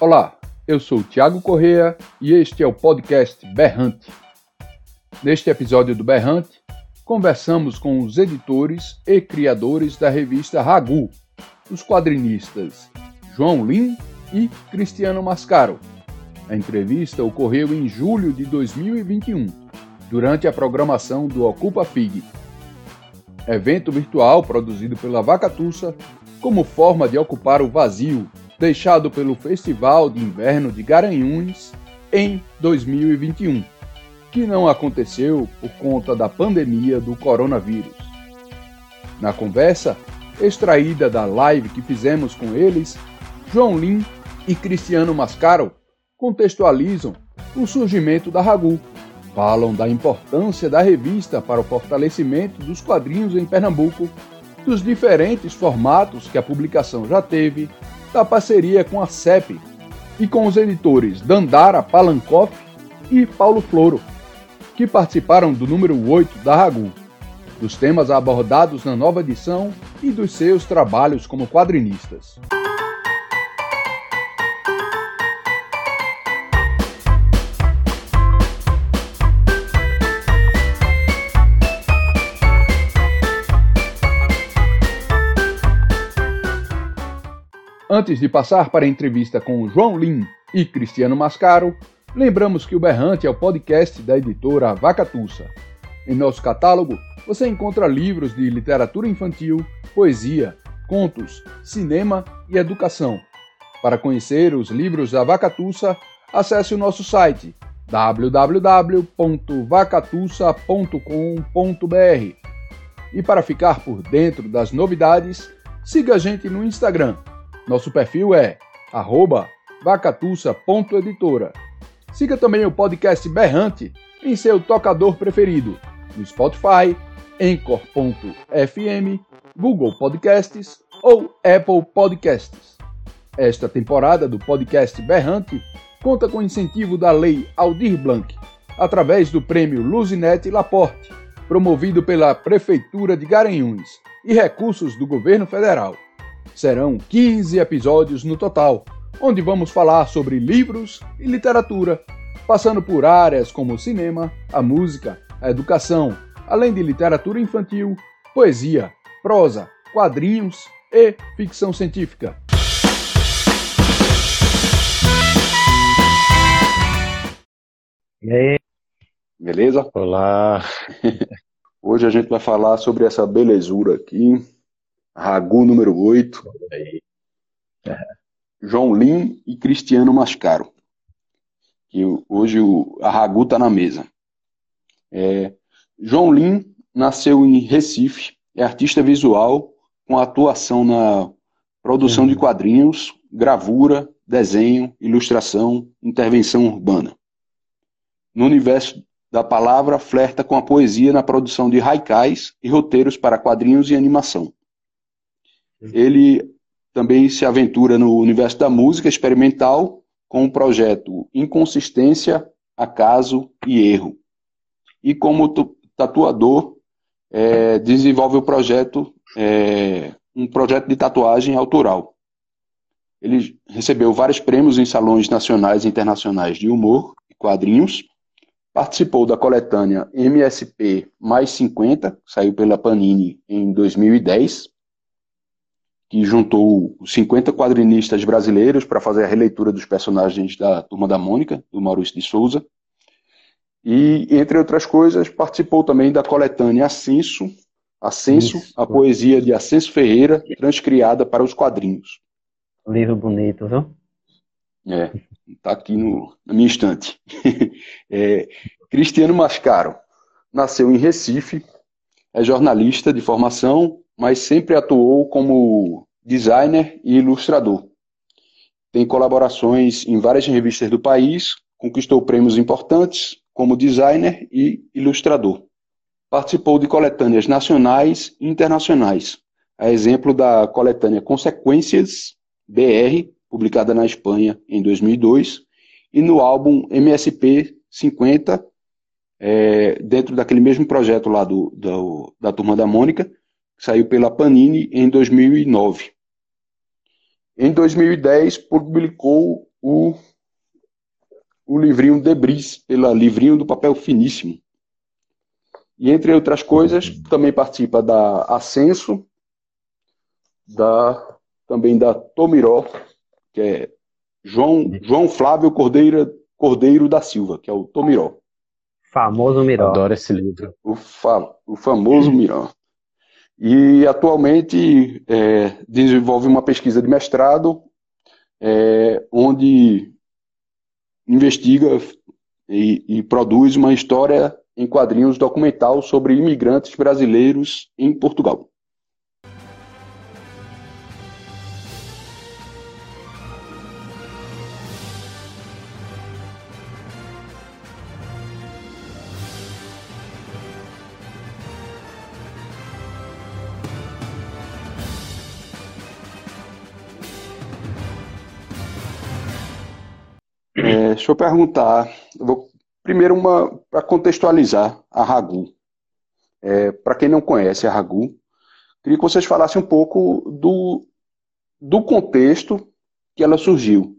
Olá, eu sou Tiago Correa e este é o podcast Berrante. Neste episódio do Berrante, conversamos com os editores e criadores da revista Ragu, os quadrinistas João Lim e Cristiano Mascaro. A entrevista ocorreu em julho de 2021, durante a programação do Ocupa FIG, evento virtual produzido pela Vacatussa como forma de ocupar o vazio deixado pelo Festival de Inverno de Garanhuns em 2021, que não aconteceu por conta da pandemia do coronavírus. Na conversa, extraída da live que fizemos com eles, João Lim e Cristiano Mascaro contextualizam o surgimento da Ragu, falam da importância da revista para o fortalecimento dos quadrinhos em Pernambuco, dos diferentes formatos que a publicação já teve da parceria com a CEP e com os editores Dandara Palankoff e Paulo Floro, que participaram do número 8 da Ragu, dos temas abordados na nova edição e dos seus trabalhos como quadrinistas. Antes de passar para a entrevista com João Lim e Cristiano Mascaro, lembramos que o Berrante é o podcast da editora Vacatussa. Em nosso catálogo, você encontra livros de literatura infantil, poesia, contos, cinema e educação. Para conhecer os livros da Vacatussa, acesse o nosso site www.vacatussa.com.br. E para ficar por dentro das novidades, siga a gente no Instagram nosso perfil é vacatussa.editora. Siga também o podcast Berrante em seu tocador preferido, no Spotify, Anchor.fm, Google Podcasts ou Apple Podcasts. Esta temporada do podcast Berrante conta com incentivo da Lei Aldir Blanc, através do prêmio Luzinete Laporte, promovido pela Prefeitura de Garanhuns, e recursos do governo federal. Serão 15 episódios no total, onde vamos falar sobre livros e literatura, passando por áreas como o cinema, a música, a educação, além de literatura infantil, poesia, prosa, quadrinhos e ficção científica. E aí? Beleza? Olá. Hoje a gente vai falar sobre essa belezura aqui, Ragu número 8. João Lim e Cristiano Mascaro. E hoje o, a Ragu está na mesa. É, João Lim nasceu em Recife, é artista visual com atuação na produção uhum. de quadrinhos, gravura, desenho, ilustração, intervenção urbana. No universo da palavra, flerta com a poesia na produção de haikais e roteiros para quadrinhos e animação. Ele também se aventura no universo da música experimental com o projeto Inconsistência, Acaso e Erro. E como tatuador, é, desenvolve o projeto, é, um projeto de tatuagem autoral. Ele recebeu vários prêmios em salões nacionais e internacionais de humor e quadrinhos, participou da coletânea MSP Mais 50, saiu pela Panini em 2010, que juntou 50 quadrinistas brasileiros para fazer a releitura dos personagens da Turma da Mônica, do Maurício de Souza. E, entre outras coisas, participou também da coletânea Ascenso, Ascenso, Isso. a poesia de Ascenso Ferreira, transcriada para os quadrinhos. Livro bonito, viu? É, está aqui no, na minha estante. é, Cristiano Mascaro nasceu em Recife, é jornalista de formação, mas sempre atuou como designer e ilustrador. Tem colaborações em várias revistas do país, conquistou prêmios importantes como designer e ilustrador. Participou de coletâneas nacionais e internacionais, a exemplo da coletânea Consequências BR, publicada na Espanha em 2002, e no álbum MSP 50, é, dentro daquele mesmo projeto lá do, do, da Turma da Mônica, saiu pela Panini em 2009. Em 2010, publicou o, o livrinho Debris, pela Livrinho do Papel Finíssimo. E, entre outras coisas, também participa da Ascenso, da, também da Tomiró, que é João, João Flávio Cordeiro, Cordeiro da Silva, que é o Tomiró. Famoso Miró. Adoro esse livro. O, fa, o famoso Miró. E atualmente é, desenvolve uma pesquisa de mestrado, é, onde investiga e, e produz uma história em quadrinhos documental sobre imigrantes brasileiros em Portugal. Deixa eu perguntar. Eu vou, primeiro, uma para contextualizar a Ragu. É, para quem não conhece a Ragu, queria que vocês falassem um pouco do, do contexto que ela surgiu.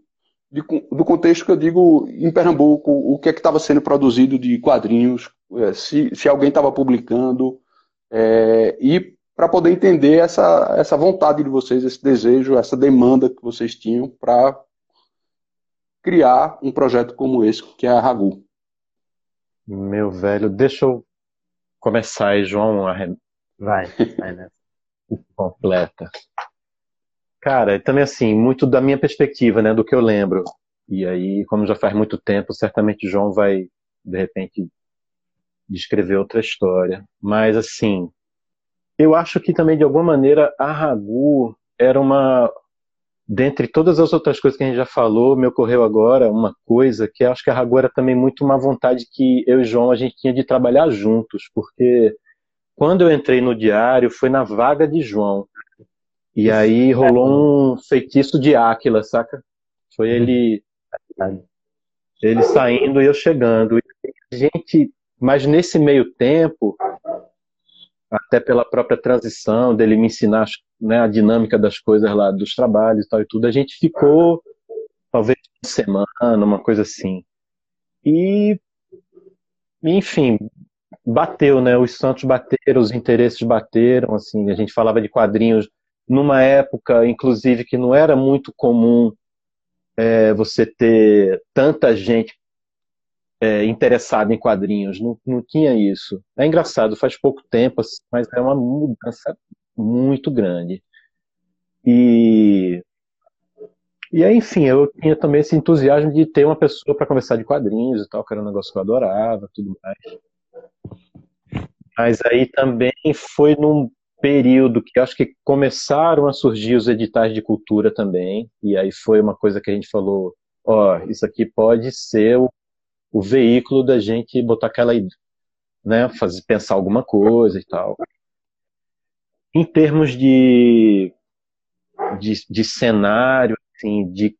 De, do contexto que eu digo em Pernambuco, o que é que estava sendo produzido de quadrinhos, é, se, se alguém estava publicando, é, e para poder entender essa, essa vontade de vocês, esse desejo, essa demanda que vocês tinham para criar um projeto como esse, que é a Ragu. Meu velho, deixa eu começar aí, João. Vai, vai né? Completa. Cara, também assim, muito da minha perspectiva, né, do que eu lembro. E aí, como já faz muito tempo, certamente João vai, de repente, descrever outra história. Mas, assim, eu acho que também, de alguma maneira, a Ragu era uma, dentre todas as outras coisas que a gente já falou, me ocorreu agora uma coisa que acho que a Ragu era também muito uma vontade que eu e João a gente tinha de trabalhar juntos, porque quando eu entrei no diário foi na vaga de João. E aí rolou um feitiço de Áquila, saca? Foi uhum. ele ele saindo e eu chegando. E gente, mas nesse meio tempo, até pela própria transição dele me ensinar né, a dinâmica das coisas lá, dos trabalhos e tal e tudo, a gente ficou talvez uma semana, uma coisa assim. E, enfim, bateu, né? Os santos bateram, os interesses bateram, assim, a gente falava de quadrinhos numa época, inclusive, que não era muito comum é, você ter tanta gente é, interessado em quadrinhos, não, não tinha isso. É engraçado, faz pouco tempo, assim, mas é uma mudança muito grande. E, e aí, enfim, eu tinha também esse entusiasmo de ter uma pessoa para conversar de quadrinhos e tal, que era um negócio que eu adorava, tudo mais. Mas aí também foi num período que acho que começaram a surgir os editais de cultura também, e aí foi uma coisa que a gente falou, ó, oh, isso aqui pode ser o o veículo da gente botar aquela, né, fazer, pensar alguma coisa e tal. Em termos de, de, de cenário, assim, de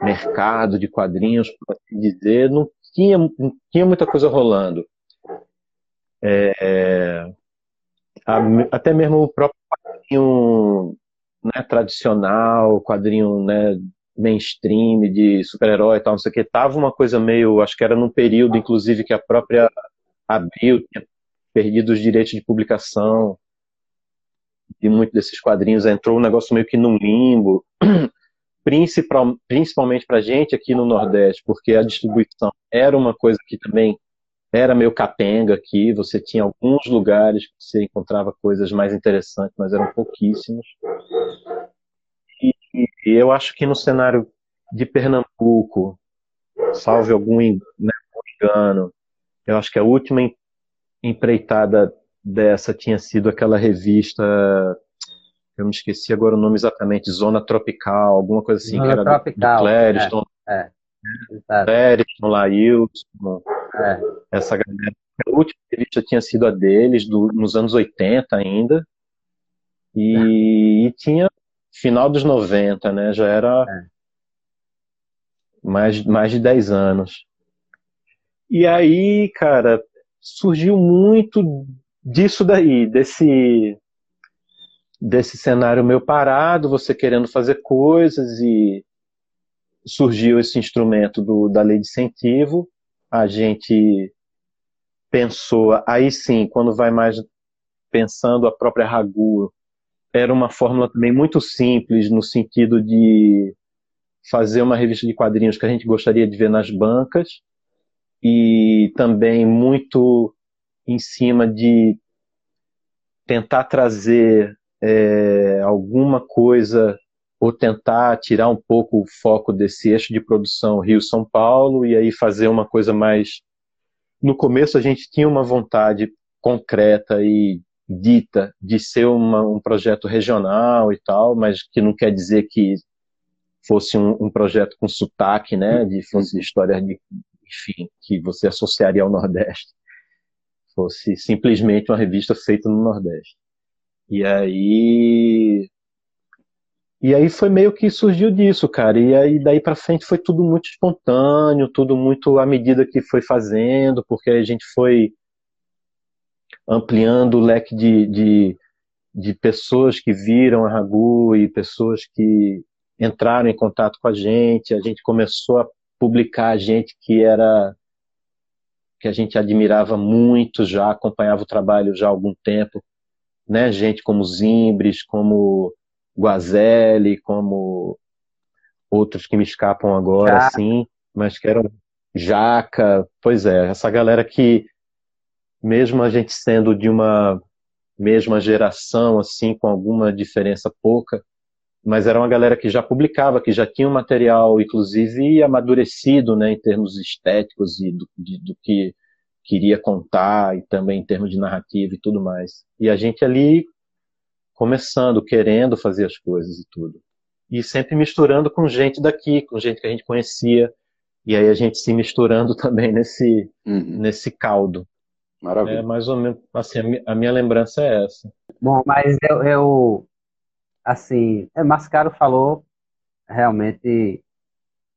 mercado, de quadrinhos, por assim dizer, não tinha, não tinha muita coisa rolando. É, a, até mesmo o próprio quadrinho né, tradicional, quadrinho né, mainstream de super-herói e tal, não sei o que, tava uma coisa meio, acho que era num período, inclusive, que a própria Abril tinha perdido os direitos de publicação. De muitos desses quadrinhos, entrou um negócio meio que num limbo, Principal, principalmente pra gente aqui no Nordeste, porque a distribuição era uma coisa que também era meio capenga aqui, você tinha alguns lugares que você encontrava coisas mais interessantes, mas eram pouquíssimos. E eu acho que no cenário de Pernambuco, salve algum né, engano, eu acho que a última empreitada dessa tinha sido aquela revista, eu me esqueci agora o nome exatamente, Zona Tropical, alguma coisa assim, Zona que era Tropical, do Clériston, É. Clériston, Lailson, É. essa galera. A última revista tinha sido a deles, do- nos anos 80 ainda, e, e tinha final dos 90, né? Já era É. mais, mais de 10 anos. E aí, cara, surgiu muito disso daí, desse, desse cenário meio parado, você querendo fazer coisas e surgiu esse instrumento do, da lei de incentivo. A gente pensou, aí sim, quando vai mais pensando a própria Ragu, era uma fórmula também muito simples no sentido de fazer uma revista de quadrinhos que a gente gostaria de ver nas bancas e também muito em cima de tentar trazer é, alguma coisa ou tentar tirar um pouco o foco desse eixo de produção Rio-São Paulo e aí fazer uma coisa mais. No começo a gente tinha uma vontade concreta e dita de ser uma, um projeto regional e tal, mas que não quer dizer que fosse um, um projeto com sotaque, né, de fosse história de, enfim, que você associaria ao Nordeste, fosse simplesmente uma revista feita no Nordeste. E aí e aí foi meio que surgiu disso, cara. E aí daí para frente foi tudo muito espontâneo, tudo muito à medida que foi fazendo, porque a gente foi ampliando o leque de, de, de pessoas que viram a Ragu e pessoas que entraram em contato com a gente. A gente começou a publicar gente que era que a gente admirava muito já, acompanhava o trabalho já há algum tempo, né? Gente como Zimbres, como Guazelli, como outros que me escapam agora, Jaca. assim, mas que eram Jaca, pois é, essa galera que, mesmo a gente sendo de uma mesma geração, assim, com alguma diferença pouca, mas era uma galera que já publicava, que já tinha um material, inclusive, amadurecido, né, em termos estéticos e do, de, do que queria contar, e também em termos de narrativa e tudo mais. E a gente ali começando, querendo fazer as coisas e tudo. E sempre misturando com gente daqui, com gente que a gente conhecia, e aí a gente se misturando também nesse, Uhum. nesse caldo. É Maravilha. mais ou menos, assim, a mi- a minha lembrança é essa. Bom, mas eu, eu assim, é, Mascaro falou, realmente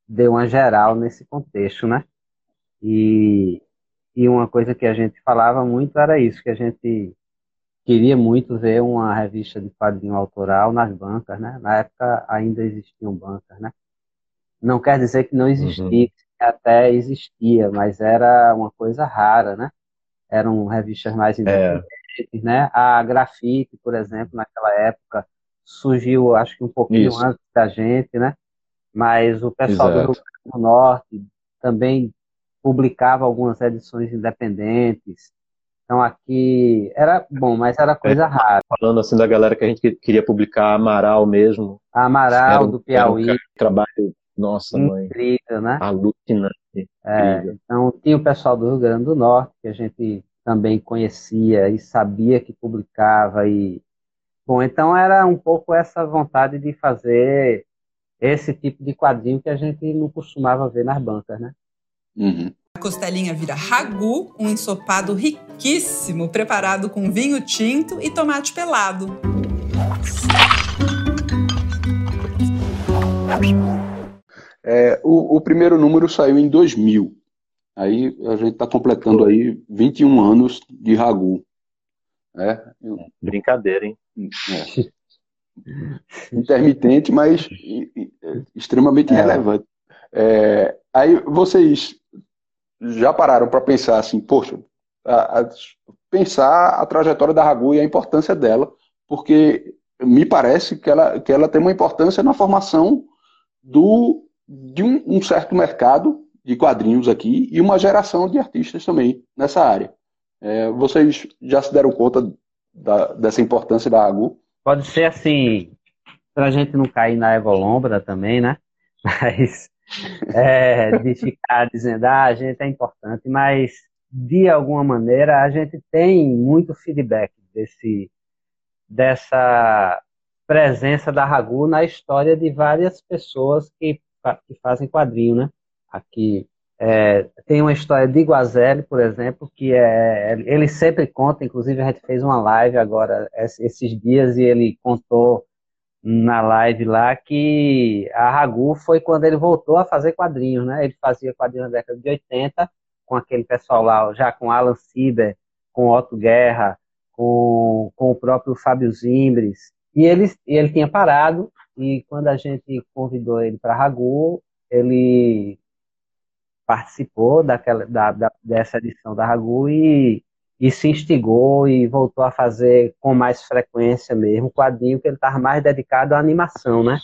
deu uma geral nesse contexto, né? E, e uma coisa que a gente falava muito era isso, que a gente queria muito ver uma revista de quadrinho autoral nas bancas, né? Na época ainda existiam bancas, né? Não quer dizer que não existisse, até existia, mas era uma coisa rara, né? Eram revistas mais independentes, né? A Grafite, por exemplo, naquela época surgiu, acho que um pouquinho Isso. antes da gente, né? Mas o pessoal do Rio Exato. Grande do Norte também publicava algumas edições independentes. Então aqui era bom, mas era coisa rara. Falando assim da galera que a gente que- queria publicar Amaral mesmo, Amaral um- do um Piauí, ca- trabalho, nossa mãe, incrível, né? alucinante. É, então, tinha o pessoal do Rio Grande do Norte, que a gente também conhecia e sabia que publicava. E... Bom, então era um pouco essa vontade de fazer esse tipo de quadrinho que a gente não costumava ver nas bancas, né? Uhum. A costelinha vira ragu, um ensopado riquíssimo, preparado com vinho tinto e tomate pelado. É, o, o primeiro número saiu em 2000. Aí a gente está completando aí 21 anos de Ragu. É, Brincadeira, hein? é. Intermitente, mas é, extremamente É. relevante. É, aí vocês já pararam para pensar assim, poxa, a- a- pensar a trajetória da Ragu e a importância dela, porque me parece que ela, que ela tem uma importância na formação do, de um, um certo mercado de quadrinhos aqui e uma geração de artistas também nessa área. É, vocês já se deram conta da- dessa importância da Ragu? Pode ser assim, para a gente não cair na egolombra também, né? Mas é, de ficar dizendo, ah, a gente é importante, mas de alguma maneira, a gente tem muito feedback desse, dessa presença da Ragu na história de várias pessoas que, que fazem quadrinho, né? Aqui é, tem uma história de Guazelli, por exemplo, que é, ele sempre conta, inclusive a gente fez uma live agora esses dias e ele contou na live lá que a Ragu foi quando ele voltou a fazer quadrinhos, né? Ele fazia quadrinhos na década de 80 com aquele pessoal lá, já com Alan Sieber, com Otto Guerra, com, com o próprio Fábio Zimbres, e ele, ele tinha parado, e quando a gente convidou ele para Ragu, ele participou daquela, da, da, dessa edição da Ragu e, e se instigou e voltou a fazer com mais frequência mesmo, quadrinho que ele estava mais dedicado à animação, né?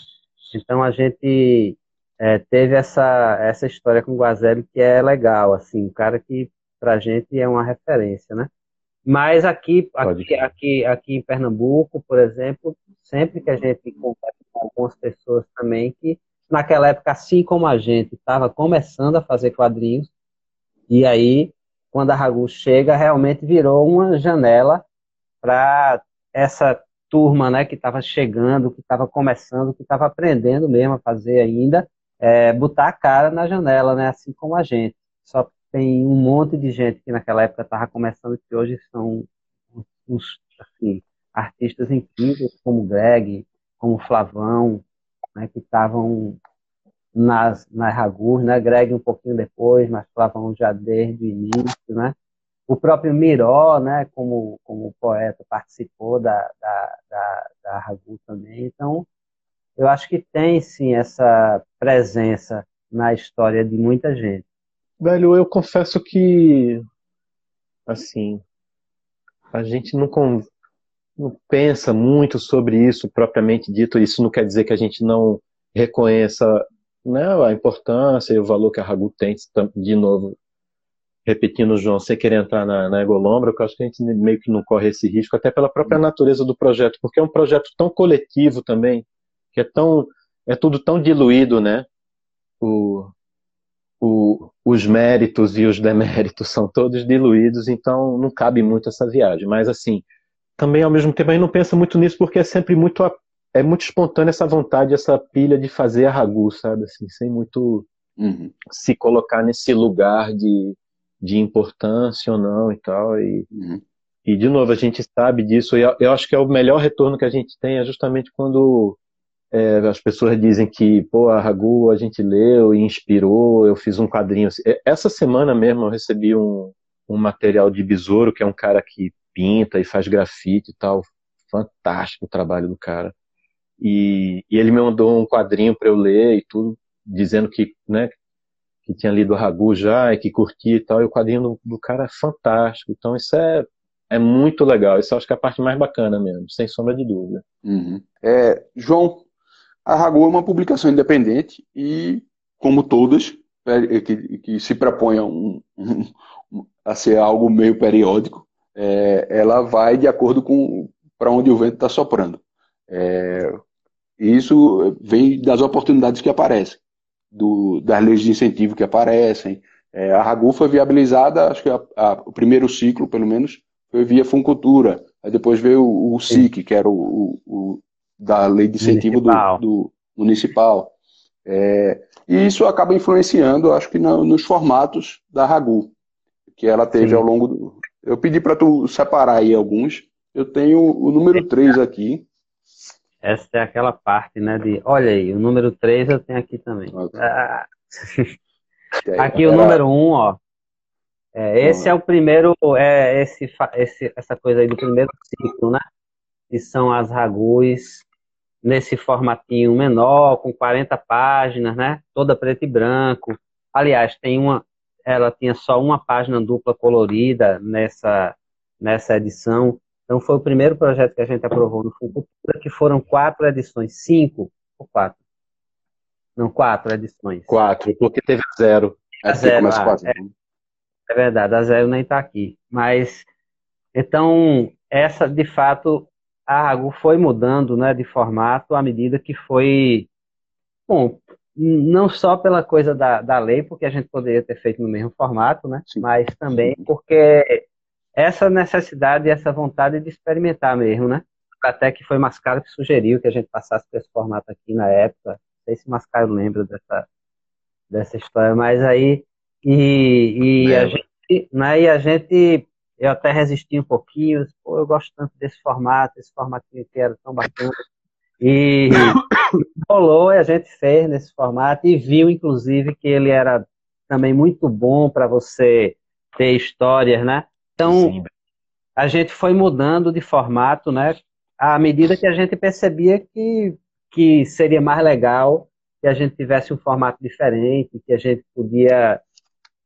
Então a gente é, teve essa, essa história com o Guazelli que é legal, assim, um cara que pra gente é uma referência, né? Mas aqui, aqui, aqui, aqui em Pernambuco, por exemplo, sempre que a gente conversa com algumas pessoas também que naquela época, assim como a gente estava começando a fazer quadrinhos, e aí, quando a Ragu chega, realmente virou uma janela para essa turma né, que estava chegando, que estava começando, que estava aprendendo mesmo a fazer ainda, é, botar a cara na janela, né, assim como a gente. Só tem um monte de gente que naquela época estava começando, que hoje são uns assim, artistas incríveis, como Greg, como Flavão, né, que estavam nas, nas Ragus, né? Greg um pouquinho depois, mas Flavão já desde o início, né? O próprio Miró, né, como, como poeta, participou da, da, da, da também. Então, eu acho que tem, sim, essa presença na história de muita gente. Velho, eu confesso que, assim, a gente não, não pensa muito sobre isso propriamente dito. Isso não quer dizer que a gente não reconheça né, a importância e o valor que a Ragu tem, de novo, repetindo, João, sem querer entrar na, na egolombra, eu acho que a gente meio que não corre esse risco, até pela própria natureza do projeto, porque é um projeto tão coletivo também, que é tão, é tudo tão diluído, né? O, o, os méritos e os deméritos são todos diluídos, então não cabe muito essa viagem. Mas assim, também ao mesmo tempo a gente não pensa muito nisso porque é sempre muito é muito espontânea essa vontade, essa pilha de fazer a ragu, sabe? Assim, sem muito uhum. se colocar nesse lugar de, de importância ou não e tal. E, uhum. e de novo, a gente sabe disso. E eu, eu, acho que é o melhor retorno que a gente tem é justamente quando é, as pessoas dizem que, pô, a Ragu a gente leu e inspirou, eu fiz um quadrinho. Essa semana mesmo eu recebi um, um material de Besouro, que é um cara que pinta e faz grafite e tal. Fantástico o trabalho do cara. E, e ele me mandou um quadrinho para eu ler e tudo, dizendo que, né, que tinha lido o Ragu já e que curtia e tal. E o quadrinho do, do cara é fantástico. Então isso é, é muito legal. Isso acho que é a parte mais bacana mesmo, sem sombra de dúvida. Uhum. É, João, a Ragu é uma publicação independente e, como todas, é, que, que se propõe a, um, um, a ser algo meio periódico, é, ela vai de acordo com para onde o vento está soprando. É, isso vem das oportunidades que aparecem, do, das leis de incentivo que aparecem. É, a Ragu foi viabilizada, acho que a, a, o primeiro ciclo, pelo menos, foi via Funcultura. Aí depois veio o, o SIC, que era o, o, da lei de incentivo municipal. Do, do, municipal. É, e isso acaba influenciando, acho que no, nos formatos da Ragu, que ela teve Sim. ao longo do. Eu pedi para tu separar aí alguns. Eu tenho o número 3 aqui, essa é aquela parte, né, de, olha aí, o número 3 eu tenho aqui também. Ah. aqui o número 1, um, ó. É, esse é o primeiro, é esse, esse, essa coisa aí do primeiro ciclo, né? Que são as ragus nesse formatinho menor, com 40 páginas, né? Toda preto e branco. Aliás, tem uma, ela tinha só uma página dupla colorida nessa, nessa edição. Então, foi o primeiro projeto que a gente aprovou no Fucultura, que foram quatro edições. Cinco ou quatro? Não, quatro edições. Quatro, porque teve zero. A zero, ah, é, é, verdade, a zero nem está aqui. Mas, então, essa, de fato, a Ragu foi mudando né, de formato à medida que foi... Bom, não só pela coisa da, da lei, porque a gente poderia ter feito no mesmo formato, né? Sim. Mas também porque essa necessidade e essa vontade de experimentar mesmo, né? Até que foi Mascaro que sugeriu que a gente passasse por esse formato aqui na época. Não sei se Mascaro lembra dessa, dessa história, mas aí e, e a gente, né, e a gente eu até resisti um pouquinho, pô, eu gosto tanto desse formato, esse formatinho que era tão bacana. E rolou e a gente fez nesse formato e viu, inclusive, que ele era também muito bom para você ter histórias, né? Então, Sim. a gente foi mudando de formato, né? À medida que a gente percebia que, que seria mais legal que a gente tivesse um formato diferente, que a gente podia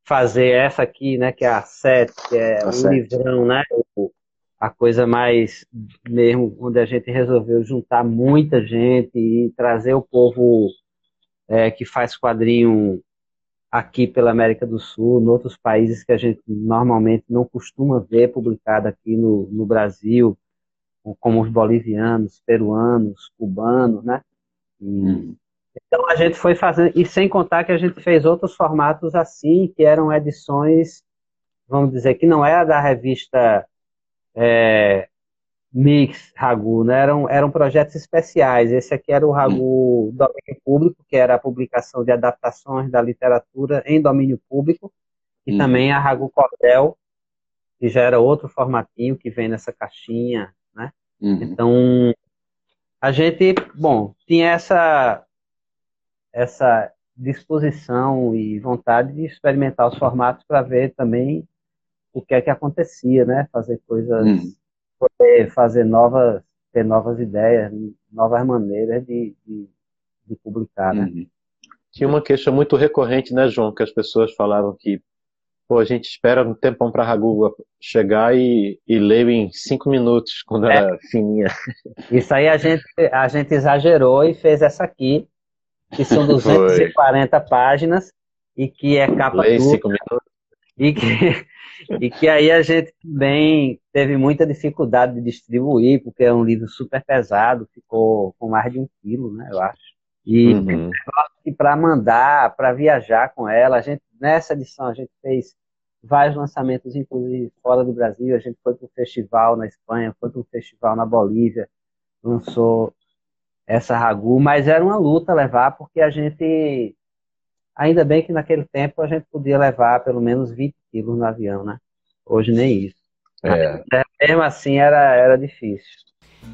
fazer essa aqui, né? Que é a sete, que é a o livrão, né? a coisa mais mesmo, onde a gente resolveu juntar muita gente e trazer o povo é, que faz quadrinho aqui pela América do Sul, em outros países que a gente normalmente não costuma ver publicado aqui no, no Brasil, como os bolivianos, peruanos, cubanos, né? E, hum. Então a gente foi fazendo, e sem contar que a gente fez outros formatos assim, que eram edições, vamos dizer, que não era da revista é, Mix Ragu, né? eram, eram projetos especiais. Esse aqui era o Ragu Domínio Público, que era a publicação de adaptações da literatura em domínio público, e também a Ragu Cordel, que já era outro formatinho que vem nessa caixinha, né? Uhum. Então, a gente, bom, tinha essa essa disposição e vontade de experimentar os formatos para ver também o que é que acontecia, né? Fazer coisas, hum. poder fazer novas, ter novas ideias, novas maneiras de, de, de publicar, né? Uhum. Tinha uma queixa muito recorrente, né, João, que as pessoas falavam que pô, a gente espera um tempão para a Ragu chegar e, e leio em cinco minutos, quando é. era fininha. Isso aí a gente, a gente exagerou e fez essa aqui, que são 240 Foi. páginas e que é capa dupla. E que, e que aí a gente também teve muita dificuldade de distribuir, porque é um livro super pesado, ficou com mais de um quilo, né, eu acho. E uhum. para mandar, para viajar com ela, a gente nessa edição a gente fez vários lançamentos, inclusive fora do Brasil. A gente foi para um festival na Espanha, foi para um festival na Bolívia, lançou essa Ragu, mas era uma luta levar, porque a gente Ainda bem que naquele tempo a gente podia levar pelo menos 20 quilos no avião, né? Hoje nem isso. É. Mesmo assim era, era difícil.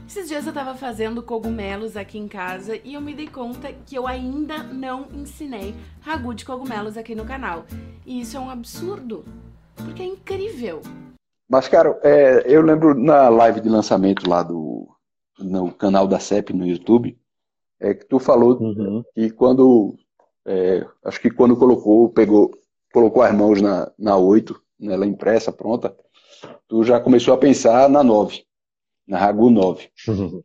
Esses dias eu tava fazendo cogumelos aqui em casa e eu me dei conta que eu ainda não ensinei ragu de cogumelos aqui no canal. E isso é um absurdo, porque é incrível. Mas, cara, é, eu lembro na live de lançamento lá do no canal da CEP no YouTube, é que tu falou uhum. que quando é, acho que quando colocou, pegou, colocou as mãos na, na 8, nela impressa, pronta, tu já começou a pensar na 9, na Ragu 9. Uhum.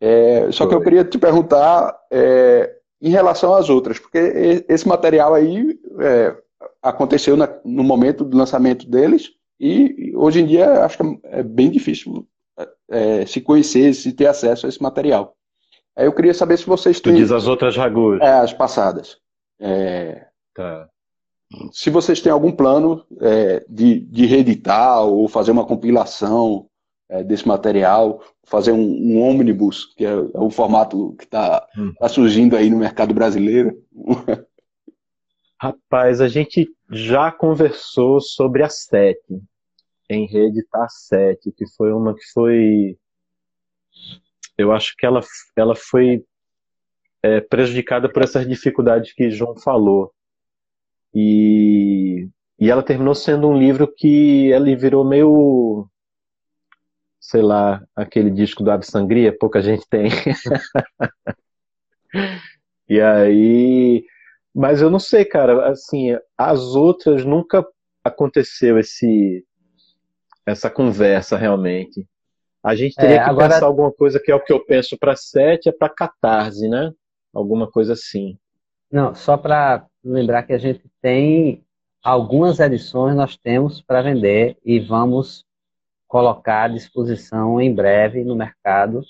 É, só que eu queria te perguntar é, em relação às outras, porque esse material aí é, aconteceu na, no momento do lançamento deles e hoje em dia acho que é bem difícil é, se conhecer, se ter acesso a esse material. Aí eu queria saber se vocês têm. Tu diz as outras Ragus. É, as passadas. É, tá. Se vocês têm algum plano é, de, de reeditar ou fazer uma compilação é, desse material, fazer um, um ônibus, que é, é o formato que está hum. tá surgindo aí no mercado brasileiro. Rapaz, a gente já conversou sobre a sete, em reeditar a sete, que foi uma que foi. Eu acho que ela, ela foi é, prejudicada por essas dificuldades que João falou. E, e ela terminou sendo um livro que ele virou meio, sei lá, aquele disco do Ave Sangria, pouca gente tem. e aí, mas eu não sei, cara, assim, as outras nunca aconteceu esse essa conversa realmente. A gente teria é, que agora... pensar alguma coisa que é o que eu penso para sete, é para catarse, né? alguma coisa assim. Não, só para lembrar que a gente tem algumas edições nós temos para vender e vamos colocar à disposição em breve no mercado,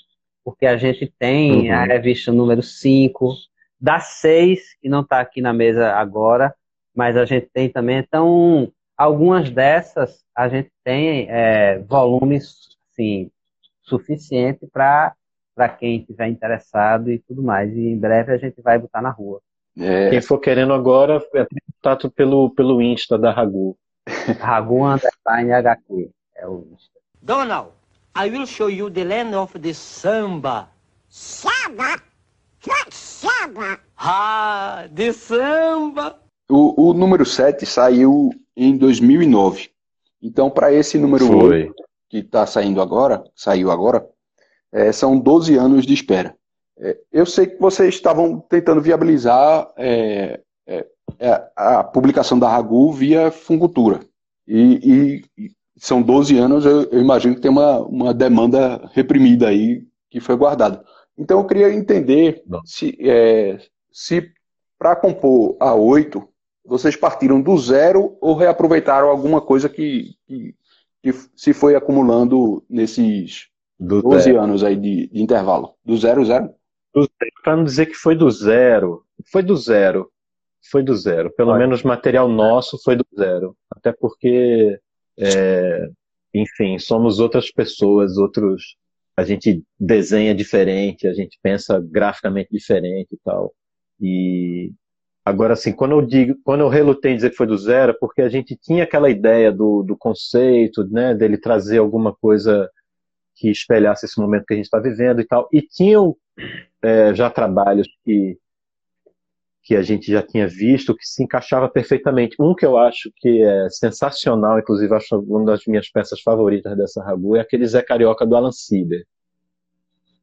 porque a gente tem uhum. a revista número 5, das seis, que não está aqui na mesa agora, mas a gente tem também. Então, algumas dessas a gente tem é, volumes assim, suficiente para quem estiver interessado e tudo mais. E em breve a gente vai botar na rua. É... Quem for querendo agora, é contato pelo, pelo Insta da Ragu. Ragu Underline HQ é o Insta. Donald, I will show you the land of the samba. Samba? What samba? Ah, de samba! O, o número 7 saiu em 2009. Então, para esse número Foi. 8, que está saindo agora, saiu agora, é, são 12 anos de espera. É, eu sei que vocês estavam tentando viabilizar é, é, é a publicação da Ragu via Fungutura. E, e, são 12 anos, eu, eu, imagino que tem uma, uma demanda reprimida aí que foi guardada. Então eu queria entender Não. se, é, se para compor a 8, vocês partiram do zero ou reaproveitaram alguma coisa que, que, que se foi acumulando nesses do 12 zero. anos aí de, de, intervalo? Do zero, zero? Para não dizer que foi do zero, foi do zero. Foi do zero. Pelo Olha. menos material nosso foi do zero. Até porque é, enfim, somos outras pessoas, outros. A gente desenha diferente, a gente pensa graficamente diferente e tal. E agora, assim, quando eu digo, quando eu relutei em dizer que foi do zero, porque a gente tinha aquela ideia do, do conceito, né, dele trazer alguma coisa que espelhasse esse momento que a gente está vivendo e tal. E tinham é, já trabalhos que que a gente já tinha visto, que se encaixava perfeitamente. Um que eu acho que é sensacional, inclusive acho uma das minhas peças favoritas dessa Ragu, é aquele Zé Carioca do Alan Sieber.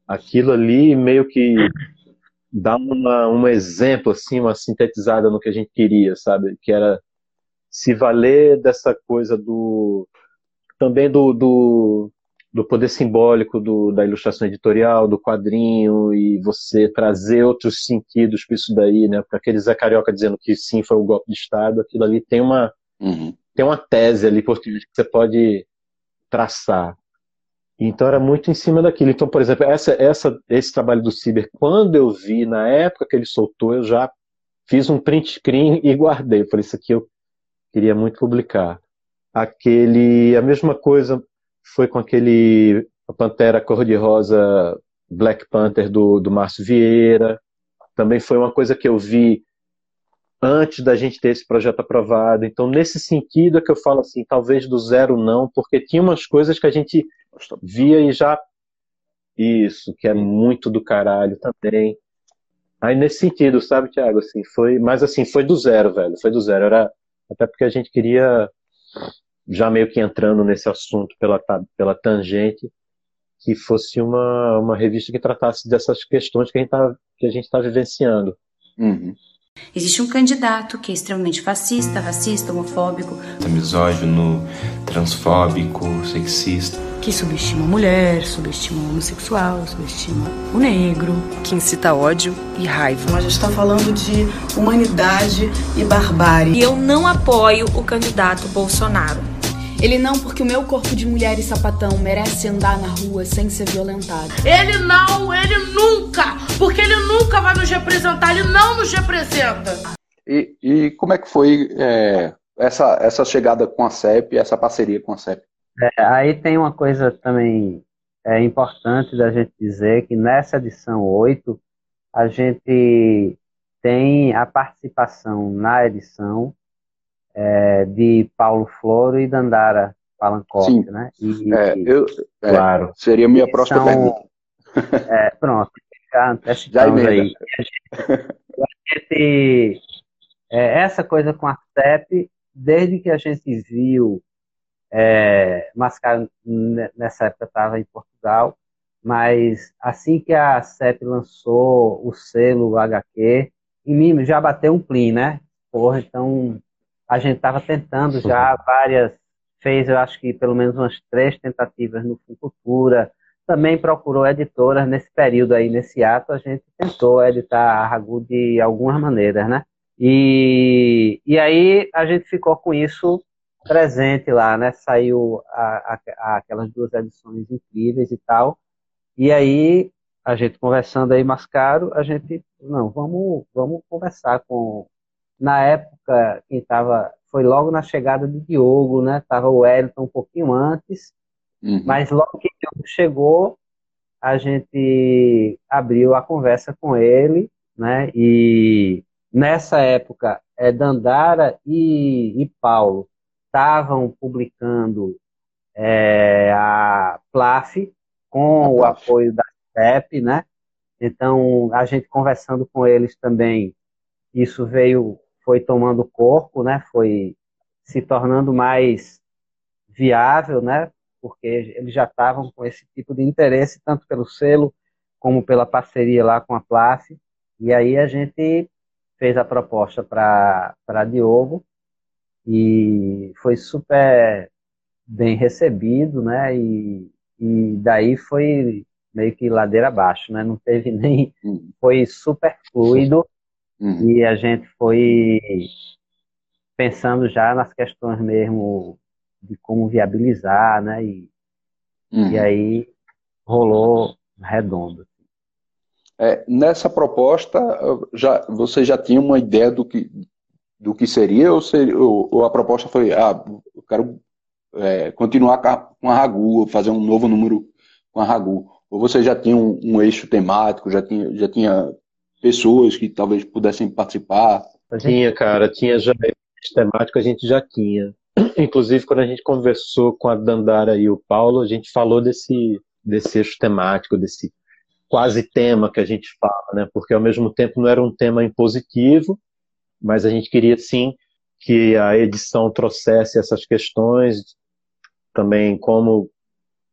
Aquilo ali meio que dá uma, um exemplo, assim, uma sintetizada no que a gente queria, sabe? Que era se valer dessa coisa do também do, do do poder simbólico do, da ilustração editorial, do quadrinho, e você trazer outros sentidos para isso daí, né? Para aquele Zé Carioca dizendo que sim, foi o um golpe de Estado, aquilo ali tem uma, uhum. tem uma tese ali por que você pode traçar. Então era muito em cima daquilo. Então, por exemplo, essa, essa, esse trabalho do Ciber, quando eu vi, na época que ele soltou, eu já fiz um print screen e guardei. Por isso aqui eu queria muito publicar. Aquele, a mesma coisa, foi com aquele Pantera Cor-de-Rosa Black Panther do, do Márcio Vieira. Também foi uma coisa que eu vi antes da gente ter esse projeto aprovado. Então, nesse sentido é que eu falo assim, talvez do zero não, porque tinha umas coisas que a gente via e já. Isso, que é muito do caralho também. Aí nesse sentido, sabe, Thiago, assim, foi, mas assim, foi do zero, velho, foi do zero, era até porque a gente queria já meio que entrando nesse assunto pela, pela tangente, que fosse uma, uma revista que tratasse dessas questões que a gente está tá vivenciando. Uhum. Existe um candidato que é extremamente fascista, racista, homofóbico, misógino, transfóbico, sexista, que subestima a mulher, subestima o homossexual, subestima o negro, que incita ódio e raiva. A gente está falando de humanidade e barbárie. E eu não apoio o candidato Bolsonaro. Ele não, porque o meu corpo de mulher e sapatão merece andar na rua sem ser violentado. Ele não, ele nunca, porque ele nunca vai nos representar, ele não nos representa. E, e como é que foi é, essa, essa chegada com a CEP, essa parceria com a CEP? É, aí tem uma coisa também é, importante da gente dizer que nessa edição 8 a gente tem a participação na edição é, de Paulo Floro e Dandara Palancotti, né? E, é, eu, é, claro. Seria minha próxima são, pergunta. É, pronto, já já aí. A gente, é, essa coisa com a CEP, desde que a gente viu é, Mascaro, nessa época estava em Portugal, mas assim que a CEP lançou o selo HQ, em mim já bateu um plim, né? Porra, então a gente estava tentando já várias, fez eu acho que pelo menos umas três tentativas no Cultura, também procurou editoras nesse período aí, nesse ato, a gente tentou editar a Ragu de algumas maneiras, né? E, e aí a gente ficou com isso presente lá, né? Saiu a, a, aquelas duas edições incríveis e tal. E aí a gente conversando aí mais caro, a gente, não, vamos, vamos conversar com. Na época, quem estava. Foi logo na chegada de Diogo, né? Tava o Wellington um pouquinho antes, Uhum. mas logo que Diogo chegou, a gente abriu a conversa com ele, né? E nessa época, é, Dandara e, e Paulo estavam publicando é, a PLAF com o apoio da CEP, né? Então, a gente conversando com eles também, isso veio, foi tomando corpo, né? Foi se tornando mais viável, né? Porque eles já estavam com esse tipo de interesse, tanto pelo selo como pela parceria lá com a PLAF. E aí a gente fez a proposta para Diogo e foi super bem recebido, né? E, e daí foi meio que ladeira abaixo, né? Não teve nem. Foi super fluido Uhum. e a gente foi pensando já nas questões mesmo de como viabilizar, né? E, Uhum. e aí rolou redondo. É, nessa proposta, já, você já tinha uma ideia do que, do que seria, ou, seria, ou, ou a proposta foi, ah, eu quero é, continuar com a, Ragu, fazer um novo número com a Ragu? Ou você já tinha um, um eixo temático, já tinha, já tinha pessoas que talvez pudessem participar? Tinha, cara, tinha já temático, a gente já tinha. Inclusive, quando a gente conversou com a Dandara e o Paulo, a gente falou desse, desse eixo temático, desse quase tema que a gente fala, né? Porque ao mesmo tempo não era um tema impositivo, mas a gente queria sim que a edição trouxesse essas questões também como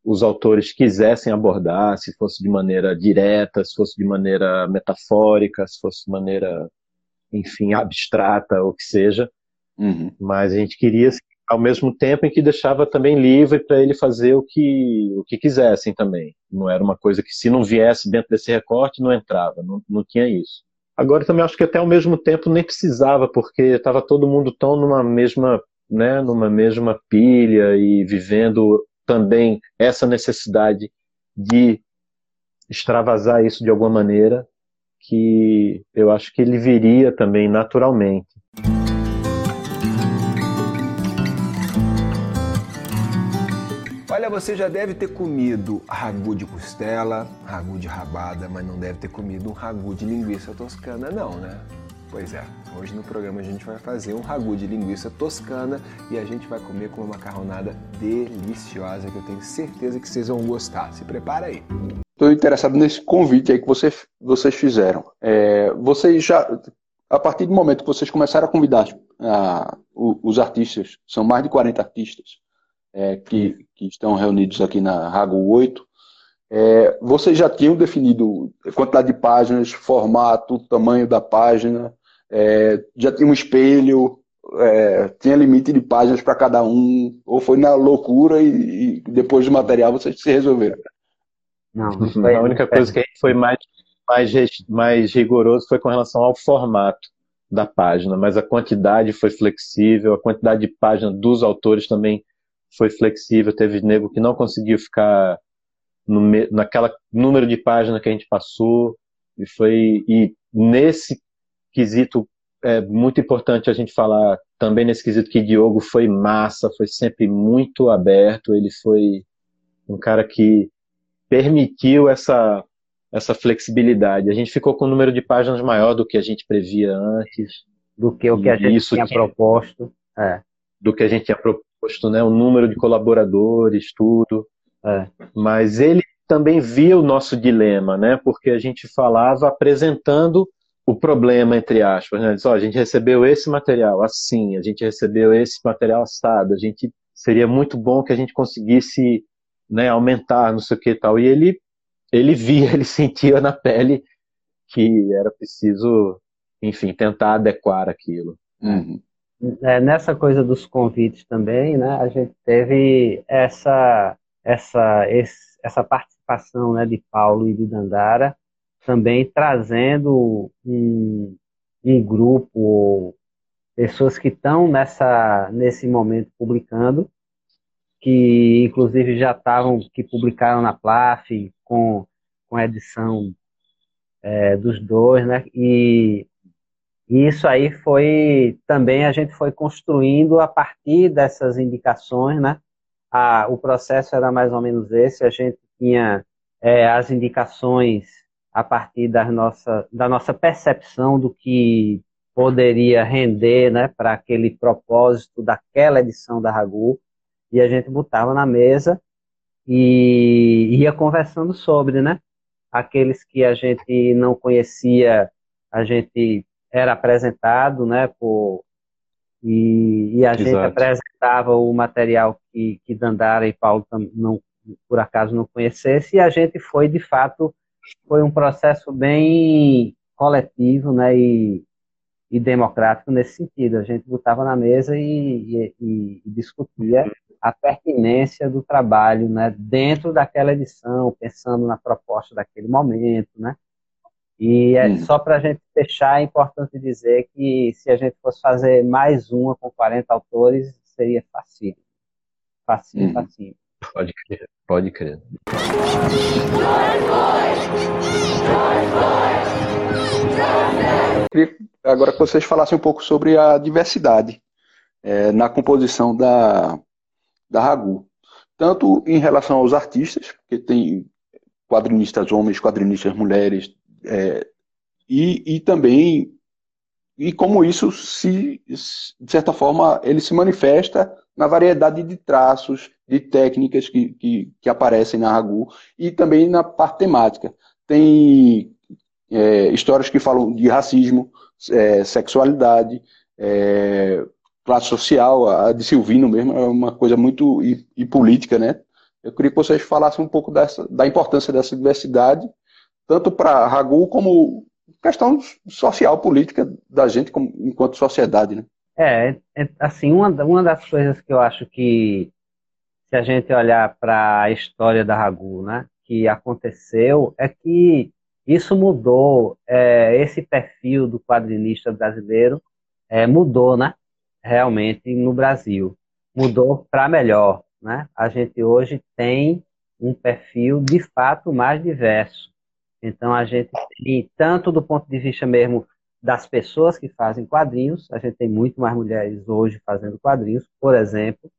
os autores quisessem abordar, se fosse de maneira direta, se fosse de maneira metafórica, se fosse de maneira, enfim, abstrata, ou que seja. Uhum. Mas a gente queria, ao mesmo tempo em que deixava também livre para ele fazer o que, o que quisessem também. Não era uma coisa que, se não viesse dentro desse recorte, não entrava, não, não tinha isso. Agora também acho que até ao mesmo tempo nem precisava, porque estava todo mundo tão numa mesma, né, numa mesma pilha e vivendo também essa necessidade de extravasar isso de alguma maneira, que eu acho que ele viria também naturalmente. Olha, você já deve ter comido ragu de costela, ragu de rabada, mas não deve ter comido um ragu de linguiça toscana, não, né? Pois é, hoje no programa a gente vai fazer um ragu de linguiça toscana e a gente vai comer com uma macarronada deliciosa que eu tenho certeza que vocês vão gostar. Se prepara aí. Estou interessado nesse convite aí que você, vocês fizeram. É, vocês já, a partir do momento que vocês começaram a convidar ah, os artistas, são mais de 40 artistas é, que, que estão reunidos aqui na Rago 8, é, vocês já tinham definido a quantidade de páginas, formato, tamanho da página, é, já tinha um espelho, é, tinha limite de páginas para cada um, ou foi na loucura e, e, depois do material vocês se resolveram? Não, a única coisa que foi mais, mais, mais rigoroso foi com relação ao formato da página, mas a quantidade foi flexível, a quantidade de páginas dos autores também foi flexível, teve nego que não conseguiu ficar no, naquela número de página que a gente passou e foi e nesse quesito é muito importante a gente falar também nesse quesito que Diogo foi massa, foi sempre muito aberto, ele foi um cara que permitiu essa essa flexibilidade. A gente ficou com um número de páginas maior do que a gente previa antes, do que o que a gente tinha proposto, é. do que a gente tinha proposto, né? O número de colaboradores, tudo. É. Mas ele também via o nosso dilema, né? Porque a gente falava apresentando o problema, entre aspas, né? Diz, ó, a gente recebeu esse material assim, a gente recebeu esse material assado, a gente seria muito bom que a gente conseguisse né, aumentar, não sei o que e tal. E ele, ele via, ele sentia na pele que era preciso, enfim, tentar adequar aquilo. Uhum. É, nessa coisa dos convites também, né? A gente teve essa essa esse, essa participação, né, de Paulo e de Dandara também trazendo um, um grupo pessoas que estão nessa nesse momento publicando que inclusive já estavam, que publicaram na PLAF, com com a edição é, dos dois, né? E, e isso aí foi também a gente foi construindo a partir dessas indicações, né? A, o processo era mais ou menos esse, a gente tinha é, as indicações a partir da nossa, da nossa percepção do que poderia render né, para aquele propósito daquela edição da Ragu, e a gente botava na mesa e ia conversando sobre, né? Aqueles que a gente não conhecia, a gente era apresentado, né? Por, e, e a Exato. gente apresentava o material que, que Dandara e Paulo não, por acaso não conhecesse, e a gente foi, de fato, foi um processo bem coletivo, né? E, e democrático nesse sentido. A gente botava na mesa e, e, e discutia a pertinência do trabalho né, dentro daquela edição, pensando na proposta daquele momento, né? E é só para a gente fechar, é importante dizer que se a gente fosse fazer mais uma com 40 autores, seria fácil. Fácil, fácil. Pode crer, pode crer. Agora que vocês falassem um pouco sobre a diversidade é, na composição da, da Ragu. Tanto em relação aos artistas, que tem quadrinistas homens, quadrinistas mulheres, é, e, e também e como isso se de certa forma ele se manifesta na variedade de traços, de técnicas que, que, que aparecem na Ragu e também na parte temática. Tem é, histórias que falam de racismo, é, sexualidade, é, classe social, a de Silvino mesmo é uma coisa muito e, e, política, né? Eu queria que vocês falassem um pouco dessa, da importância dessa diversidade, tanto para Ragu como questão social, política da gente como, enquanto sociedade, né? É, é, assim, uma, uma das coisas que eu acho que, se a gente olhar para a história da Ragu, né, que aconteceu, é que isso mudou, é, esse perfil do quadrinista brasileiro é, mudou, né? Realmente no Brasil. Mudou para melhor, né? A gente hoje tem um perfil de fato mais diverso. Então a gente tem, tanto do ponto de vista mesmo das pessoas que fazem quadrinhos, a gente tem muito mais mulheres hoje fazendo quadrinhos, por exemplo,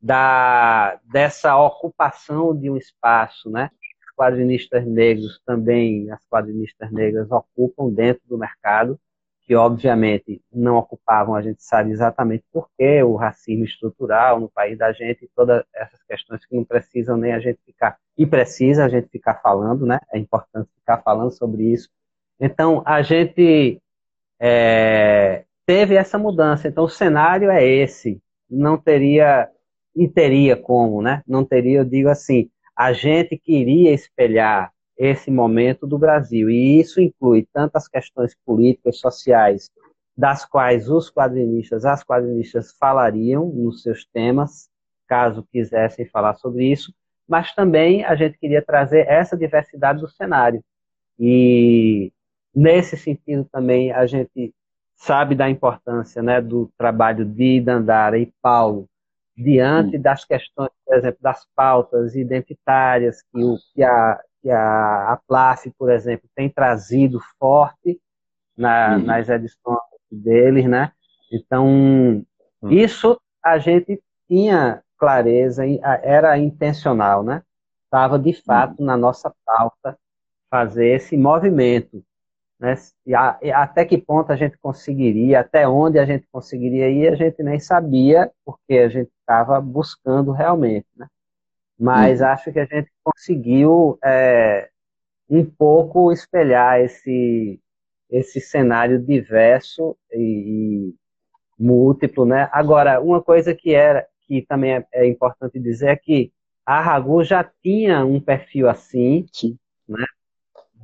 da, dessa ocupação de um espaço, né? quadrinistas negros também, as quadrinistas negras ocupam dentro do mercado, que obviamente não ocupavam, a gente sabe exatamente por quê, o racismo estrutural no país da gente, e todas essas questões que não precisam nem a gente ficar, e precisa a gente ficar falando, né? É importante ficar falando sobre isso. Então, a gente é, teve essa mudança, então o cenário é esse, não teria, e teria como, né? Não teria, eu digo assim, a gente queria espelhar esse momento do Brasil. E isso inclui tantas questões políticas, sociais, das quais os quadrinistas, as quadrinistas falariam nos seus temas, caso quisessem falar sobre isso, mas também a gente queria trazer essa diversidade do cenário. E nesse sentido também a gente sabe da importância né, do trabalho de Dandara e Paulo diante das questões, por exemplo, das pautas identitárias que, o, que, a, que a, a PLAF, por exemplo, tem trazido forte na, uhum. nas edições deles, né? Então, uhum. isso a gente tinha clareza, era intencional, né? Estava de fato uhum. na nossa pauta fazer esse movimento né? E, a, e até que ponto a gente conseguiria, até onde a gente conseguiria ir, a gente nem sabia, porque a gente estava buscando realmente. Né? Mas uhum. acho que a gente conseguiu é, um pouco espelhar esse, esse cenário diverso e, e, múltiplo. Né? Agora, uma coisa que, era, que também é, é importante dizer é que a Ragu já tinha um perfil assim, Sim. né?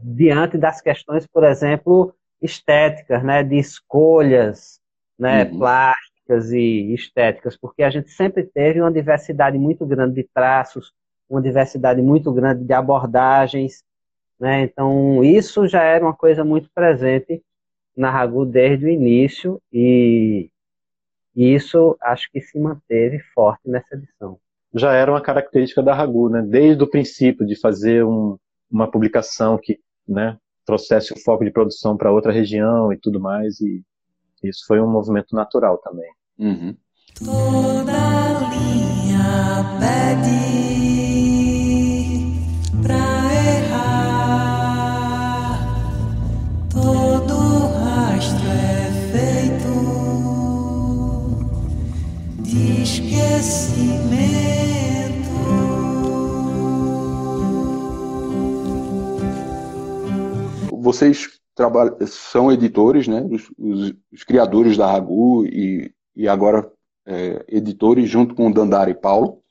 diante das questões, por exemplo, estéticas, né, de escolhas, né, uhum. plásticas e estéticas, porque a gente sempre teve uma diversidade muito grande de traços, uma diversidade muito grande de abordagens, né, então isso já era uma coisa muito presente na Ragu desde o início e isso acho que se manteve forte nessa edição. Já era uma característica da Ragu, né, desde o princípio de fazer um uma publicação que né, trouxesse o foco de produção para outra região e tudo mais, e isso foi um movimento natural também. Uhum. Vocês trabalham, são editores, né? Os, os, os criadores da Ragu e, e agora é, editores junto com o Dandara e Paulo.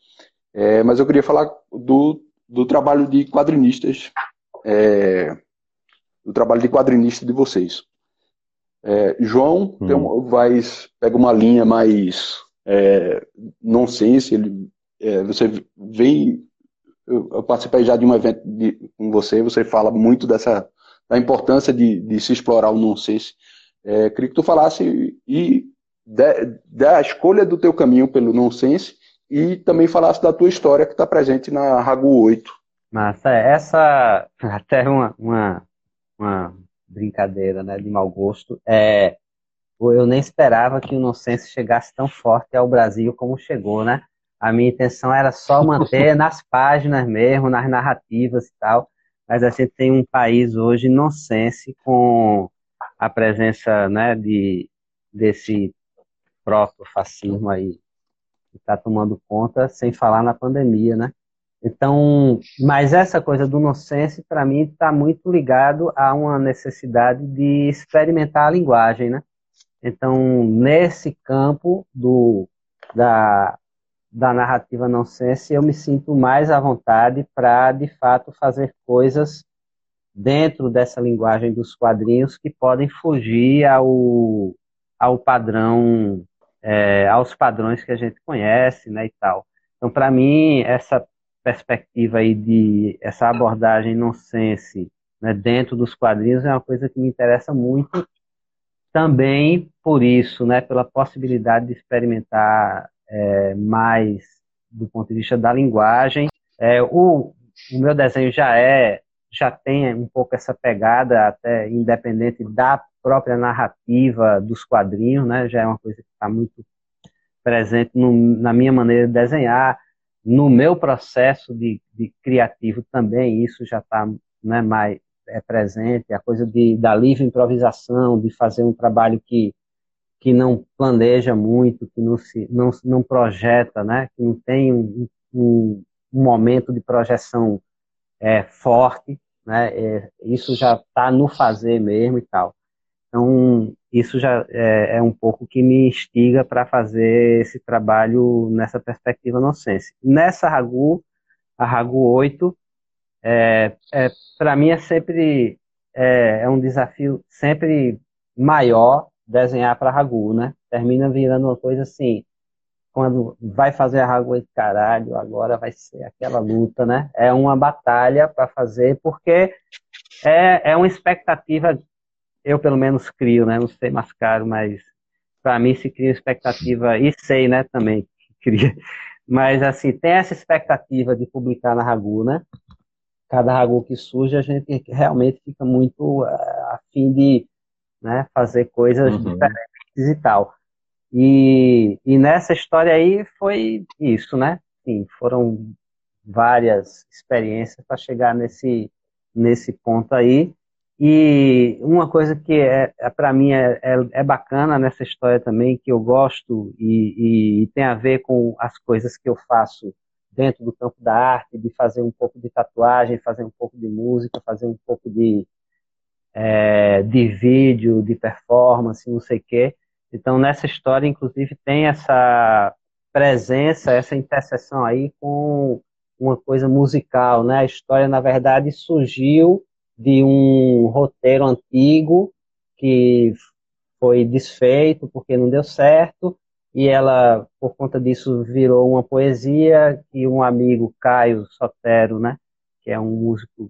É, mas eu queria falar do, do trabalho de quadrinistas, é, do trabalho de quadrinista de vocês. É, João hum. um, vai, pega uma linha mais é, nonsense, ele, é, você vem, eu, eu, participei já de um evento de, com você, você fala muito dessa da importância de, de se explorar o nonsense. É, queria que tu falasse e da escolha do teu caminho pelo nonsense e também falasse da tua história que está presente na Ragu 8. Massa, essa até uma, uma, uma brincadeira né, de mau gosto. É, eu nem esperava que o nonsense chegasse tão forte ao Brasil como chegou, né? A minha intenção era só manter nas páginas mesmo, nas narrativas e tal, mas a gente tem um país hoje nonsense com a presença né, de, desse proto-fascismo aí que está tomando conta, sem falar na pandemia, né? Então, mas essa coisa do nonsense, para mim, está muito ligado a uma necessidade de experimentar a linguagem, né? Então, nesse campo do, da, da narrativa nonsense, eu me sinto mais à vontade para, de fato, fazer coisas dentro dessa linguagem dos quadrinhos que podem fugir ao, ao padrão é, aos padrões que a gente conhece, né, e tal. Então, para mim, essa perspectiva aí de essa abordagem nonsense né, dentro dos quadrinhos é uma coisa que me interessa muito também por isso, né, pela possibilidade de experimentar é, mais do ponto de vista da linguagem. É, o, o meu desenho já é já tem um pouco essa pegada até independente da própria narrativa dos quadrinhos, né? Já é uma coisa que está muito presente no, na minha maneira de desenhar, no meu processo de, de criativo também isso já está né, mais é presente, a coisa de, da livre improvisação, de fazer um trabalho que, que não planeja muito, que não, se, não, não projeta, né, que não tem um, um, um momento de projeção é, forte, né, é, isso já está no fazer mesmo e tal. Então, isso já é, é um pouco que me instiga para fazer esse trabalho nessa perspectiva nonsense. Nessa Ragu, a Ragu 8, é, é para mim é sempre é, é, um desafio sempre maior desenhar para Ragu, né? Termina virando uma coisa assim, quando vai fazer a Ragu 8, caralho, agora vai ser aquela luta, né? É uma batalha para fazer, porque é, é uma expectativa eu pelo menos crio, né? Não sei mais caro, mas para mim se cria expectativa, e sei, né, também cria. Mas assim, tem essa expectativa de publicar na Ragu, né? Cada Ragu que surge, a gente realmente fica muito uh, a fim de né, fazer coisas uhum. diferentes e tal. E, e nessa história aí foi isso, né? Sim, foram várias experiências para chegar nesse, nesse ponto aí. E uma coisa que é, é para mim é, é, é, bacana nessa história também, que eu gosto e, e, tem a ver com as coisas que eu faço dentro do campo da arte, de fazer um pouco de tatuagem, fazer um pouco de música, fazer um pouco de, é, de vídeo, de performance, não sei o quê. Então, nessa história, inclusive, tem essa presença, essa interseção aí com uma coisa musical, né? A história, na verdade, surgiu de um roteiro antigo que foi desfeito porque não deu certo e ela por conta disso virou uma poesia e um amigo Caio Sotero, né, que é um músico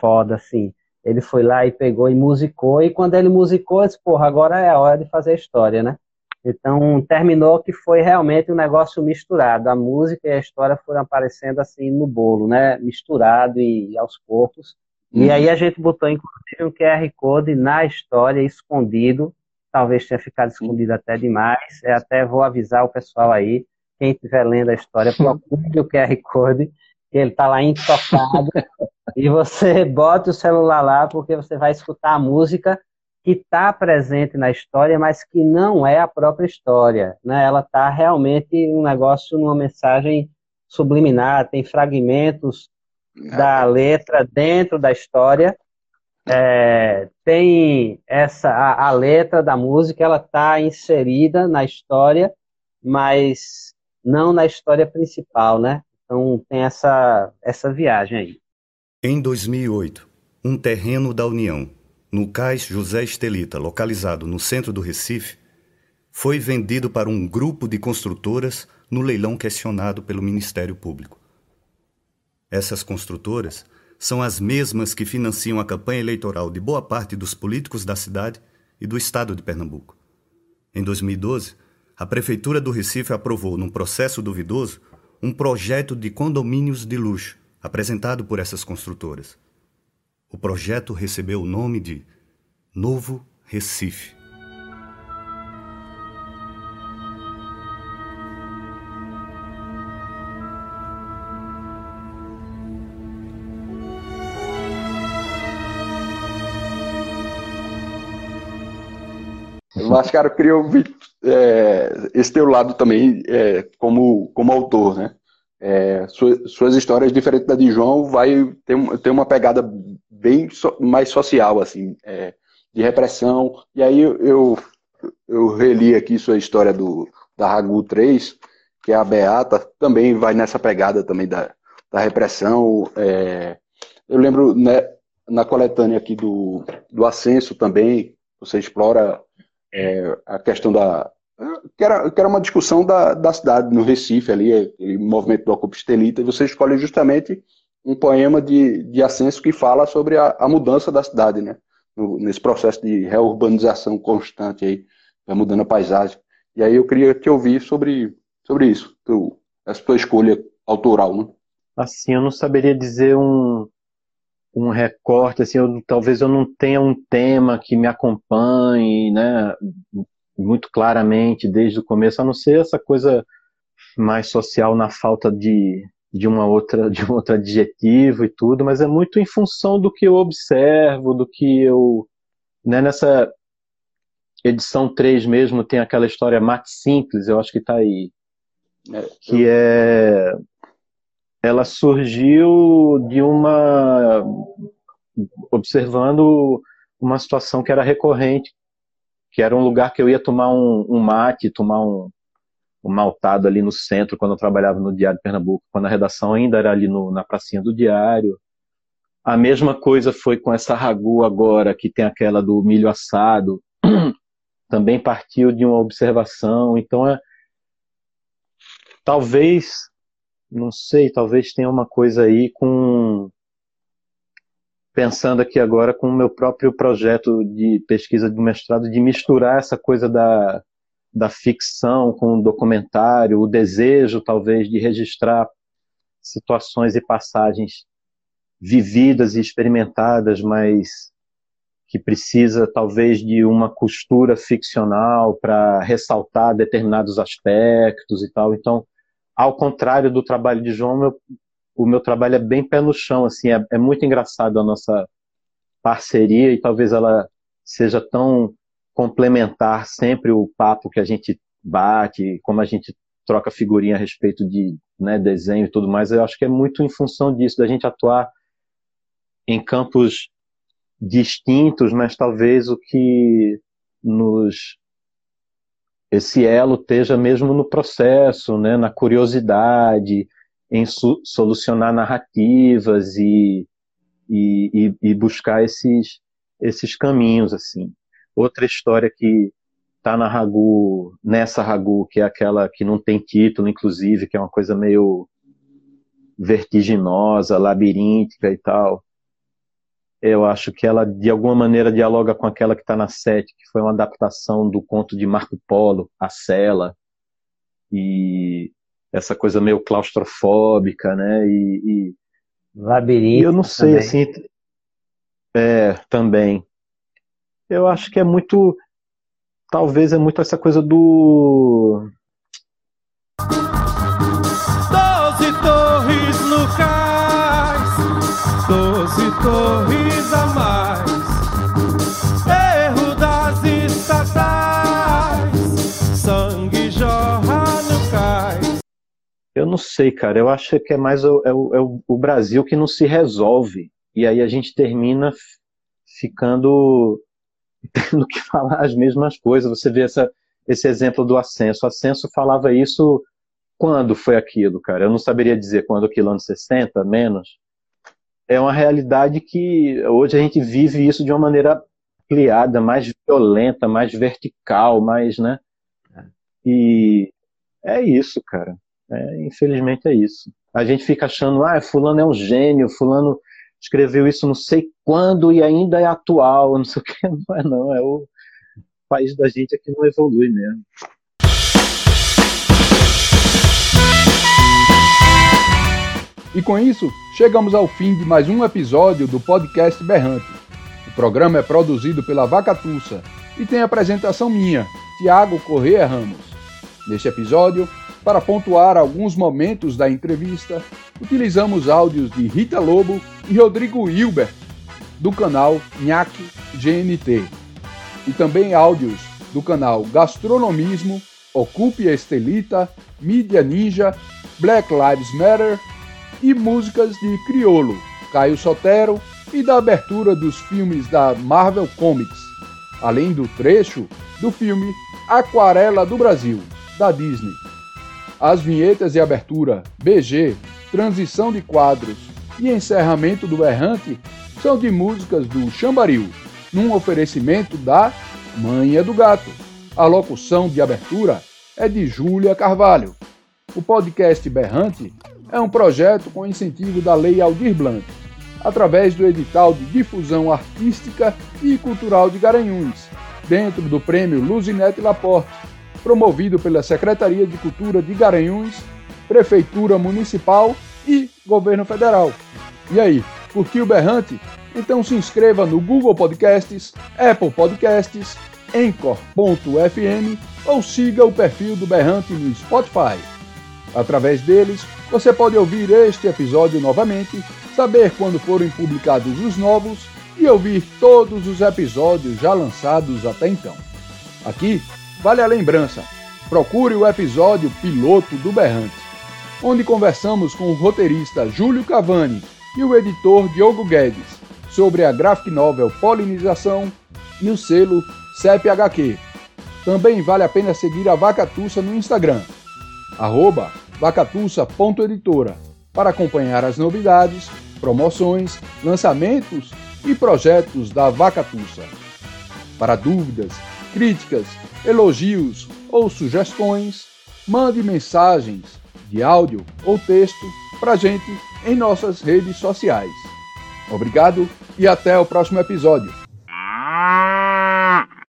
foda assim, ele foi lá e pegou e musicou e quando ele musicou, eu disse, porra, agora é a hora de fazer a história, né? Então, terminou que foi realmente um negócio misturado. A música e a história foram aparecendo assim no bolo, né? Misturado e, e aos poucos. Uhum. E aí a gente botou, inclusive, um QR Code na história, escondido. Talvez tenha ficado escondido até demais. Eu até vou avisar o pessoal aí, quem estiver lendo a história, procure o QR Code, que ele está lá intocado. e você bota o celular lá, porque você vai escutar a música que está presente na história, mas que não é a própria história. Né? Ela está realmente um negócio, numa mensagem subliminar, tem fragmentos da letra dentro da história. É, tem essa a, a, letra da música, ela está inserida na história, mas não na história principal, né? Então tem essa essa viagem aí. Em 2008, um terreno da União no cais José Estelita, localizado no centro do Recife, foi vendido para um grupo de construtoras no leilão questionado pelo Ministério Público. Essas construtoras são as mesmas que financiam a campanha eleitoral de boa parte dos políticos da cidade e do estado de Pernambuco. Em 2012, a Prefeitura do Recife aprovou, num processo duvidoso, um projeto de condomínios de luxo apresentado por essas construtoras. O projeto recebeu o nome de Novo Recife. Queria ouvir é, esse teu lado também é, como, como autor, né? É, suas, histórias, diferentes da de João, vai ter, ter uma pegada bem so, mais social, assim, é, de repressão. E aí eu, eu, eu, reli aqui sua história do, da Ragu 3, que é a Beata, também vai nessa pegada também da, da repressão. É, eu lembro né, na coletânea aqui do, do Ascenso também, você explora é, a questão da. Que era, que era uma discussão da, da cidade, no Recife, ali, aquele movimento do Ocupa Estelita, e você escolhe justamente um poema de, de Ascenso que fala sobre a, a mudança da cidade, né? No, nesse processo de reurbanização constante aí, vai mudando a paisagem. E aí eu queria te ouvir sobre, sobre isso, tu, essa tua escolha autoral, né? Assim, eu não saberia dizer um, um recorte, assim, eu, talvez eu não tenha um tema que me acompanhe, né, muito claramente desde o começo, a não ser essa coisa mais social na falta de, de uma outra de um outro adjetivo e tudo, mas é muito em função do que eu observo, do que eu né, nessa edição 3 mesmo tem aquela história Mate Simples, eu acho que está aí. É, que é ela surgiu de uma observando uma situação que era recorrente, que era um lugar que eu ia tomar um, um mate, tomar um, um maltado ali no centro, quando eu trabalhava no Diário de Pernambuco, quando a redação ainda era ali no, na pracinha do Diário. A mesma coisa foi com essa ragu agora, que tem aquela do milho assado. Também partiu de uma observação. Então, é, talvez, não sei, talvez tenha uma coisa aí com. Pensando aqui agora com o meu próprio projeto de pesquisa de mestrado, de misturar essa coisa da, da ficção com o documentário, o desejo talvez de registrar situações e passagens vividas e experimentadas, mas que precisa talvez de uma costura ficcional para ressaltar determinados aspectos e tal. Então, ao contrário do trabalho de João, o meu trabalho é bem pé no chão, assim, é, é muito engraçado a nossa parceria e talvez ela seja tão complementar sempre o papo que a gente bate, como a gente troca figurinha a respeito de né, desenho e tudo mais, eu acho que é muito em função disso, da gente atuar em campos distintos, mas talvez o que nos esse elo esteja mesmo no processo, né, na curiosidade, em solucionar narrativas e, e, e buscar esses, esses caminhos assim. Outra história que tá na Ragu, nessa Ragu, que é aquela que não tem título, inclusive, que é uma coisa meio vertiginosa, labiríntica e tal. Eu acho que ela, de alguma maneira, dialoga com aquela que está na sete, que foi uma adaptação do conto de Marco Polo, A Cela, e essa coisa meio claustrofóbica, né? E, e Labirinto. eu não sei, também. assim. É, também. Eu acho que é muito. Talvez é muito essa coisa do. Doze torres no cais, doze torres Eu não sei, cara. Eu acho que é mais o, é o, é o- Brasil que não se resolve. E aí a gente termina ficando tendo que falar as mesmas coisas. Você vê essa, esse exemplo do Ascenso. O Ascenso falava isso quando foi aquilo, cara? Eu não saberia dizer quando aquilo, anos 60, menos. É uma realidade que hoje a gente vive isso de uma maneira ampliada, mais violenta, mais vertical, mais, né? E é isso, cara. É, infelizmente é isso. A gente fica achando, ah, fulano é um gênio, fulano escreveu isso não sei quando e ainda é atual, não sei o que. Não é não, é o país da gente é que não evolui mesmo. E com isso, chegamos ao fim de mais um episódio do podcast Berrante. O programa é produzido pela Vacatussa e tem apresentação minha, Tiago Corrêa Ramos. Neste episódio, para pontuar alguns momentos da entrevista, utilizamos áudios de Rita Lobo e Rodrigo Hilbert, do canal NHAC GNT, e também áudios do canal Gastronomismo, Ocupe a Estelita, Mídia Ninja, Black Lives Matter e músicas de Criolo, Caio Sotero e da abertura dos filmes da Marvel Comics, além do trecho do filme Aquarela do Brasil, da Disney. As vinhetas de abertura, BG, transição de quadros e encerramento do Errante são de músicas do Chambaril, num oferecimento da Manha do Gato. A locução de abertura é de Júlia Carvalho. O podcast Berrante é um projeto com incentivo da Lei Aldir Blanc, através do edital de difusão artística e cultural de Garanhuns, dentro do prêmio Luzinete Laporte, promovido pela Secretaria de Cultura de Garanhuns, Prefeitura Municipal e Governo Federal. E aí, curtiu Berrante? Então se inscreva no Google Podcasts, Apple Podcasts, Anchor.fm ou siga o perfil do Berrante no Spotify. Através deles, você pode ouvir este episódio novamente, saber quando forem publicados os novos e ouvir todos os episódios já lançados até então. Aqui, vale a lembrança: procure o episódio piloto do Berrante, onde conversamos com o roteirista Júlio Cavani e o editor Diogo Guedes sobre a graphic novel Polinização e o selo CEPHQ. Também vale a pena seguir a Vacatussa no Instagram, arroba vacatussa.editora, para acompanhar as novidades, promoções, lançamentos e projetos da Vacatussa. Para dúvidas, críticas, elogios ou sugestões, mande mensagens de áudio ou texto para gente em nossas redes sociais. Obrigado e até o próximo episódio.